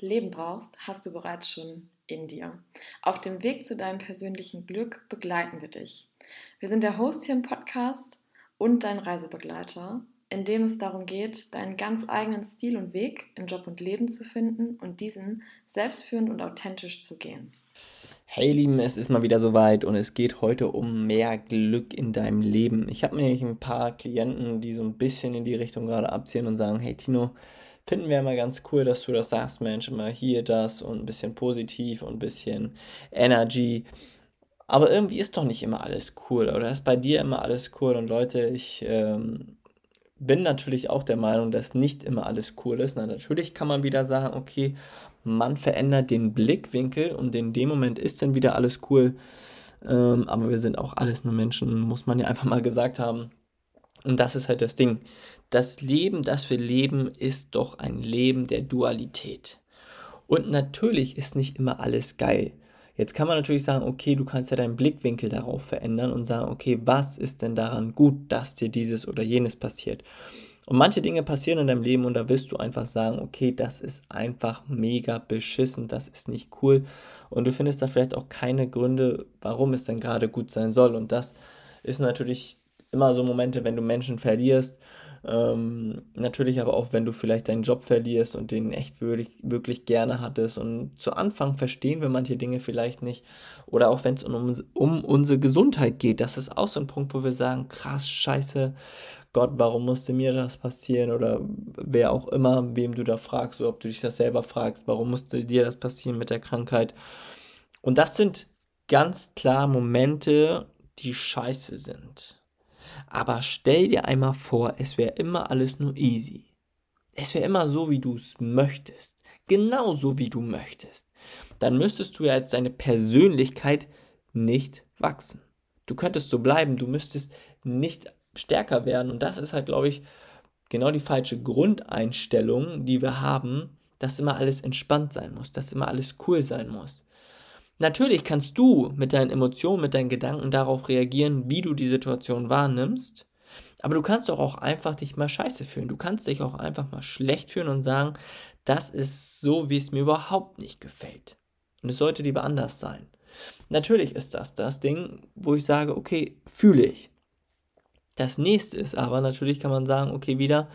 Leben brauchst, hast du bereits schon in dir. Auf dem Weg zu deinem persönlichen Glück begleiten wir dich. Wir sind der Host hier im Podcast und dein Reisebegleiter, in dem es darum geht, deinen ganz eigenen Stil und Weg im Job und Leben zu finden und diesen selbstführend und authentisch zu gehen. Hey Lieben, es ist mal wieder soweit und es geht heute um mehr Glück in deinem Leben. Ich habe mir ein paar Klienten, die so ein bisschen in die Richtung gerade abziehen und sagen, hey Tino, finden wir immer ganz cool, dass du das sagst, Mensch, immer hier das und ein bisschen positiv und ein bisschen Energy. Aber irgendwie ist doch nicht immer alles cool oder ist bei dir immer alles cool und Leute, ich ähm, bin natürlich auch der Meinung, dass nicht immer alles cool ist. Na, natürlich kann man wieder sagen, okay, man verändert den Blickwinkel und in dem Moment ist dann wieder alles cool. Ähm, aber wir sind auch alles nur Menschen, muss man ja einfach mal gesagt haben. Und das ist halt das Ding. Das Leben, das wir leben, ist doch ein Leben der Dualität. Und natürlich ist nicht immer alles geil. Jetzt kann man natürlich sagen, okay, du kannst ja deinen Blickwinkel darauf verändern und sagen, okay, was ist denn daran gut, dass dir dieses oder jenes passiert? Und manche Dinge passieren in deinem Leben und da wirst du einfach sagen, okay, das ist einfach mega beschissen, das ist nicht cool. Und du findest da vielleicht auch keine Gründe, warum es denn gerade gut sein soll. Und das ist natürlich immer so Momente, wenn du Menschen verlierst ähm, natürlich aber auch, wenn du vielleicht deinen Job verlierst und den echt wirklich, wirklich gerne hattest. Und zu Anfang verstehen wir manche Dinge vielleicht nicht. Oder auch wenn es um, um unsere Gesundheit geht. Das ist auch so ein Punkt, wo wir sagen, krass, scheiße, Gott, warum musste mir das passieren? Oder wer auch immer, wem du da fragst, oder ob du dich das selber fragst, warum musste dir das passieren mit der Krankheit? Und das sind ganz klar Momente, die scheiße sind. Aber stell dir einmal vor, es wäre immer alles nur easy. Es wäre immer so, wie du es möchtest. Genau so, wie du möchtest. Dann müsstest du ja als deine Persönlichkeit nicht wachsen. Du könntest so bleiben, du müsstest nicht stärker werden. Und das ist halt, glaube ich, genau die falsche Grundeinstellung, die wir haben, dass immer alles entspannt sein muss, dass immer alles cool sein muss. Natürlich kannst du mit deinen Emotionen, mit deinen Gedanken darauf reagieren, wie du die Situation wahrnimmst. Aber du kannst doch auch einfach dich mal scheiße fühlen. Du kannst dich auch einfach mal schlecht fühlen und sagen, das ist so, wie es mir überhaupt nicht gefällt. Und es sollte lieber anders sein. Natürlich ist das das Ding, wo ich sage, okay, fühle ich. Das nächste ist aber, natürlich kann man sagen, okay, wieder,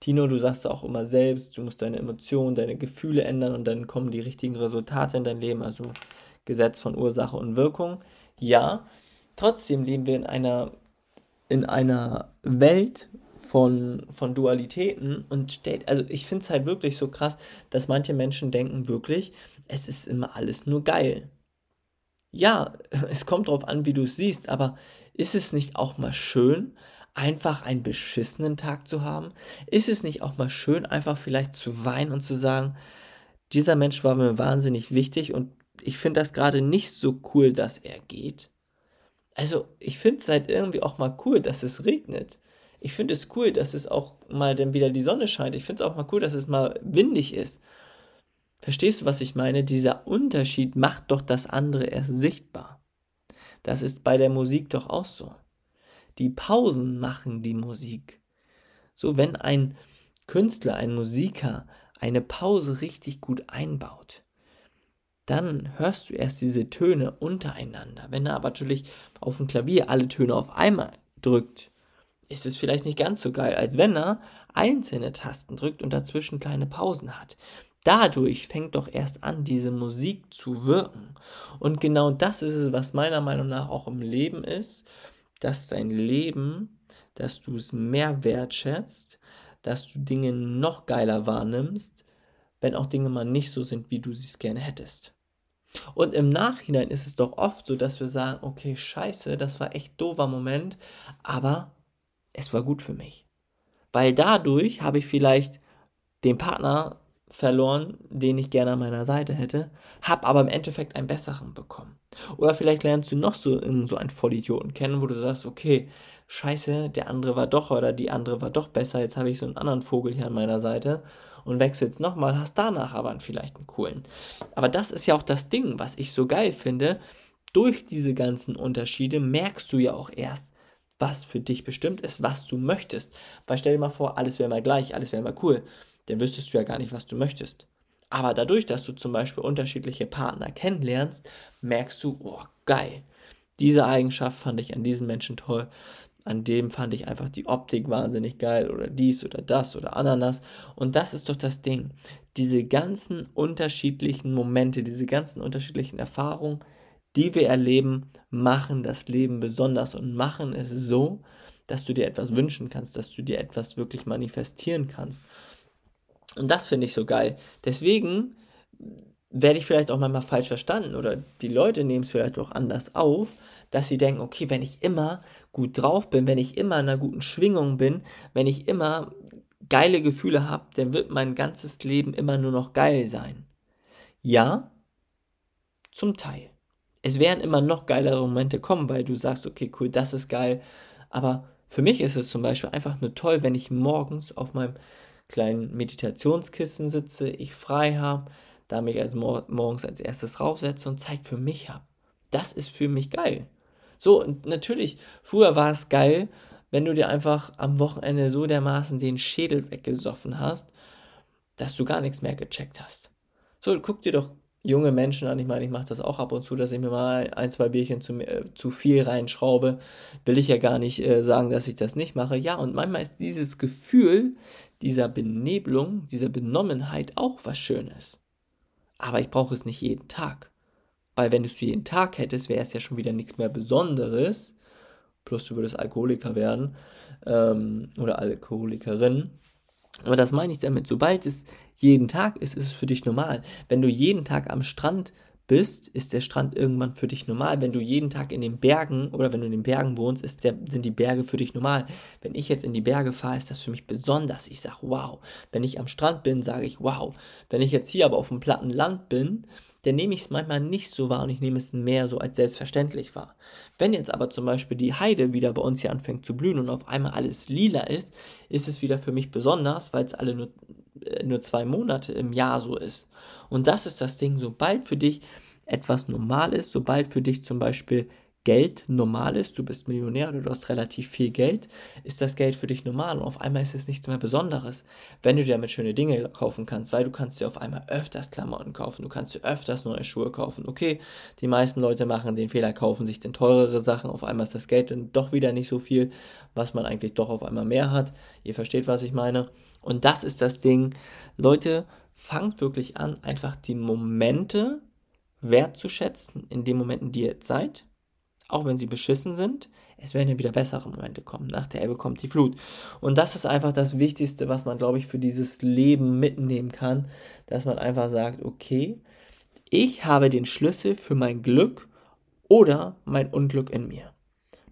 Tino, du sagst auch immer selbst, du musst deine Emotionen, deine Gefühle ändern und dann kommen die richtigen Resultate in dein Leben. Also Gesetz von Ursache und Wirkung. Ja, trotzdem leben wir in einer, in einer Welt von, von Dualitäten und stellt, also ich finde es halt wirklich so krass, dass manche Menschen denken wirklich, es ist immer alles nur geil. Ja, es kommt darauf an, wie du es siehst, aber ist es nicht auch mal schön, einfach einen beschissenen Tag zu haben? Ist es nicht auch mal schön, einfach vielleicht zu weinen und zu sagen, dieser Mensch war mir wahnsinnig wichtig und ich finde das gerade nicht so cool, dass er geht. Also, ich finde es halt irgendwie auch mal cool, dass es regnet. Ich finde es cool, dass es auch mal dann wieder die Sonne scheint. Ich finde es auch mal cool, dass es mal windig ist. Verstehst du, was ich meine? Dieser Unterschied macht doch das andere erst sichtbar. Das ist bei der Musik doch auch so. Die Pausen machen die Musik. So, wenn ein Künstler, ein Musiker eine Pause richtig gut einbaut, dann hörst du erst diese Töne untereinander. Wenn er aber natürlich auf dem Klavier alle Töne auf einmal drückt, ist es vielleicht nicht ganz so geil, als wenn er einzelne Tasten drückt und dazwischen kleine Pausen hat. Dadurch fängt doch erst an, diese Musik zu wirken. Und genau das ist es, was meiner Meinung nach auch im Leben ist, dass dein Leben, dass du es mehr wertschätzt, dass du Dinge noch geiler wahrnimmst, wenn auch Dinge mal nicht so sind, wie du sie es gerne hättest. Und im Nachhinein ist es doch oft so, dass wir sagen, okay, scheiße, das war echt doofer Moment, aber es war gut für mich. Weil dadurch habe ich vielleicht den Partner verloren, den ich gerne an meiner Seite hätte, habe aber im Endeffekt einen besseren bekommen. Oder vielleicht lernst du noch so, so einen Vollidioten kennen, wo du sagst, okay, scheiße, der andere war doch oder die andere war doch besser, jetzt habe ich so einen anderen Vogel hier an meiner Seite und wechselst nochmal, hast danach aber vielleicht einen coolen. Aber das ist ja auch das Ding, was ich so geil finde. Durch diese ganzen Unterschiede merkst du ja auch erst, was für dich bestimmt ist, was du möchtest. Weil stell dir mal vor, alles wäre mal gleich, alles wäre mal cool dann wüsstest du ja gar nicht, was du möchtest. Aber dadurch, dass du zum Beispiel unterschiedliche Partner kennenlernst, merkst du, oh, geil. Diese Eigenschaft fand ich an diesen Menschen toll. An dem fand ich einfach die Optik wahnsinnig geil oder dies oder das oder Ananas. Und das ist doch das Ding. Diese ganzen unterschiedlichen Momente, diese ganzen unterschiedlichen Erfahrungen, die wir erleben, machen das Leben besonders und machen es so, dass du dir etwas wünschen kannst, dass du dir etwas wirklich manifestieren kannst. Und das finde ich so geil. Deswegen werde ich vielleicht auch manchmal falsch verstanden oder die Leute nehmen es vielleicht auch anders auf, dass sie denken, okay, wenn ich immer gut drauf bin, wenn ich immer in einer guten Schwingung bin, wenn ich immer geile Gefühle habe, dann wird mein ganzes Leben immer nur noch geil sein. Ja, zum Teil. Es werden immer noch geilere Momente kommen, weil du sagst, okay, cool, das ist geil. Aber für mich ist es zum Beispiel einfach nur toll, wenn ich morgens auf meinem kleinen Meditationskissen sitze, ich frei habe, da mich als mor morgens als erstes raufsetze und Zeit für mich habe. Das ist für mich geil. So, und natürlich, früher war es geil, wenn du dir einfach am Wochenende so dermaßen den Schädel weggesoffen hast, dass du gar nichts mehr gecheckt hast. So, guck dir doch junge Menschen an. Ich meine, ich mache das auch ab und zu, dass ich mir mal ein, zwei Bierchen zu, äh, zu viel reinschraube. Will ich ja gar nicht äh, sagen, dass ich das nicht mache. Ja, und manchmal ist dieses Gefühl dieser Benebelung, dieser Benommenheit auch was Schönes. Aber ich brauche es nicht jeden Tag. Weil wenn du es jeden Tag hättest, wäre es ja schon wieder nichts mehr Besonderes. Plus du würdest Alkoholiker werden ähm, oder Alkoholikerin. Aber das meine ich damit, sobald es jeden Tag ist, ist es für dich normal. Wenn du jeden Tag am Strand bist, ist der Strand irgendwann für dich normal. Wenn du jeden Tag in den Bergen oder wenn du in den Bergen wohnst, der, sind die Berge für dich normal. Wenn ich jetzt in die Berge fahre, ist das für mich besonders. Ich sage wow. Wenn ich am Strand bin, sage ich wow. Wenn ich jetzt hier aber auf dem platten Land bin, dann nehme ich es manchmal nicht so wahr und ich nehme es mehr so als selbstverständlich wahr. Wenn jetzt aber zum Beispiel die Heide wieder bei uns hier anfängt zu blühen und auf einmal alles lila ist, ist es wieder für mich besonders, weil es alle nur äh, nur zwei Monate im Jahr so ist. Und das ist das Ding, sobald für dich etwas normal ist, sobald für dich zum Beispiel Geld normal ist, du bist Millionär oder du hast relativ viel Geld, ist das Geld für dich normal und auf einmal ist es nichts mehr Besonderes, wenn du dir damit schöne Dinge kaufen kannst, weil du kannst dir auf einmal öfters Klamotten kaufen, du kannst dir öfters neue Schuhe kaufen. Okay, die meisten Leute machen den Fehler, kaufen sich denn teurere Sachen, auf einmal ist das Geld dann doch wieder nicht so viel, was man eigentlich doch auf einmal mehr hat. Ihr versteht, was ich meine. Und das ist das Ding. Leute, fangt wirklich an, einfach die Momente wertzuschätzen, in den Momenten, die ihr jetzt seid. Auch wenn sie beschissen sind, es werden ja wieder bessere Momente kommen. Nach der Ebbe kommt die Flut. Und das ist einfach das Wichtigste, was man, glaube ich, für dieses Leben mitnehmen kann, dass man einfach sagt, okay, ich habe den Schlüssel für mein Glück oder mein Unglück in mir.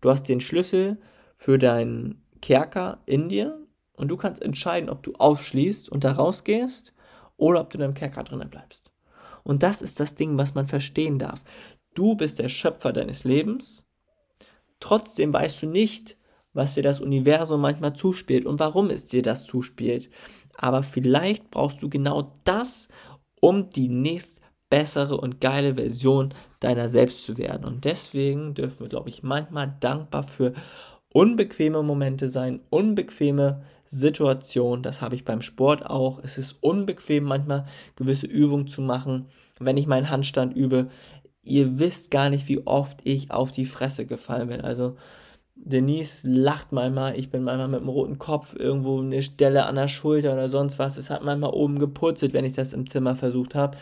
Du hast den Schlüssel für deinen Kerker in dir und du kannst entscheiden, ob du aufschließt und da rausgehst oder ob du in deinem Kerker drinnen bleibst. Und das ist das Ding, was man verstehen darf. Du bist der Schöpfer deines Lebens. Trotzdem weißt du nicht, was dir das Universum manchmal zuspielt und warum es dir das zuspielt. Aber vielleicht brauchst du genau das, um die nächst bessere und geile Version deiner selbst zu werden. Und deswegen dürfen wir, glaube ich, manchmal dankbar für unbequeme Momente sein, unbequeme Situationen. Das habe ich beim Sport auch. Es ist unbequem manchmal gewisse Übungen zu machen. Wenn ich meinen Handstand übe, ihr wisst gar nicht, wie oft ich auf die Fresse gefallen bin. Also Denise lacht manchmal, ich bin manchmal mit einem roten Kopf irgendwo eine Stelle an der Schulter oder sonst was. Es hat manchmal oben gepurzelt, wenn ich das im Zimmer versucht habe,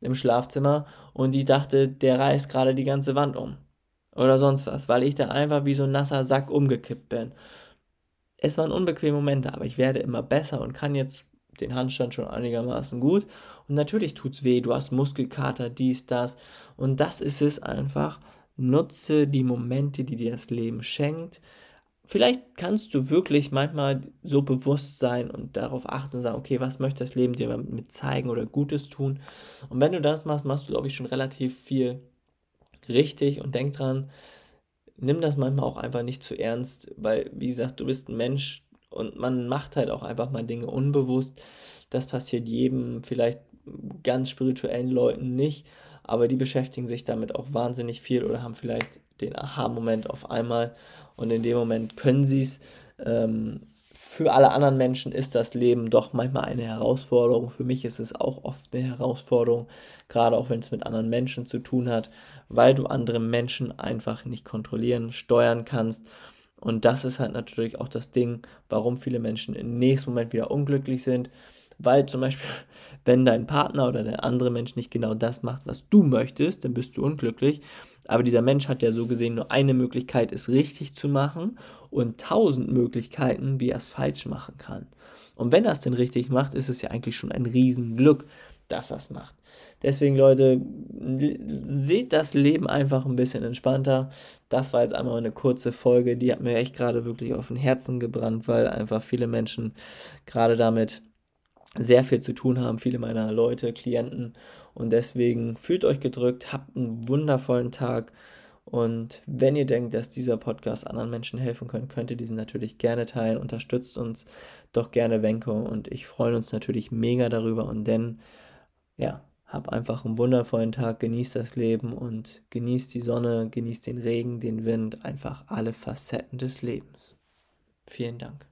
im Schlafzimmer. Und die dachte, der reißt gerade die ganze Wand um oder sonst was, weil ich da einfach wie so ein nasser Sack umgekippt bin. Es waren unbequeme Momente, aber ich werde immer besser und kann jetzt den Handstand schon einigermaßen gut. Natürlich tut's weh, du hast Muskelkater, dies, das. Und das ist es einfach. Nutze die Momente, die dir das Leben schenkt. vielleicht kannst du wirklich manchmal so bewusst sein und darauf achten und sagen, okay, was möchte das Leben dir mit zeigen oder Gutes tun? Und wenn du das machst, machst du, glaube ich, schon relativ viel richtig und denk dran, nimm das manchmal auch einfach nicht zu ernst, weil, wie gesagt, du bist ein Mensch und man macht halt auch einfach mal Dinge unbewusst. Das passiert jedem, vielleicht ganz spirituellen Leuten nicht, aber die beschäftigen sich damit auch wahnsinnig viel oder haben vielleicht den Aha-Moment auf einmal und in dem Moment können sie es. Ähm, für alle anderen Menschen ist das Leben doch manchmal eine Herausforderung. Für mich ist es auch oft eine Herausforderung, gerade auch wenn es mit anderen Menschen zu tun hat, weil du andere Menschen einfach nicht kontrollieren, steuern kannst. Und das ist halt natürlich auch das Ding, warum viele Menschen im nächsten Moment wieder unglücklich sind, weil zum Beispiel, wenn dein Partner oder der andere Mensch nicht genau das macht, was du möchtest, dann bist du unglücklich. Aber dieser Mensch hat ja so gesehen nur eine Möglichkeit, es richtig zu machen und tausend Möglichkeiten, wie er es falsch machen kann. Und wenn er es denn richtig macht, ist es ja eigentlich schon ein Riesenglück, dass er es macht. Deswegen, Leute, seht das Leben einfach ein bisschen entspannter. Das war jetzt einmal eine kurze Folge, die hat mir echt gerade wirklich auf den Herzen gebrannt, weil einfach viele Menschen gerade damit sehr viel zu tun haben, viele meiner Leute, Klienten. Und deswegen fühlt euch gedrückt, habt einen wundervollen Tag. Und wenn ihr denkt, dass dieser Podcast anderen Menschen helfen könnte, könnt ihr diesen natürlich gerne teilen. Unterstützt uns doch gerne, Wenko. Und ich freue uns natürlich mega darüber. Und denn, ja, hab einfach einen wundervollen Tag, genießt das Leben und genießt die Sonne, genießt den Regen, den Wind, einfach alle Facetten des Lebens. Vielen Dank.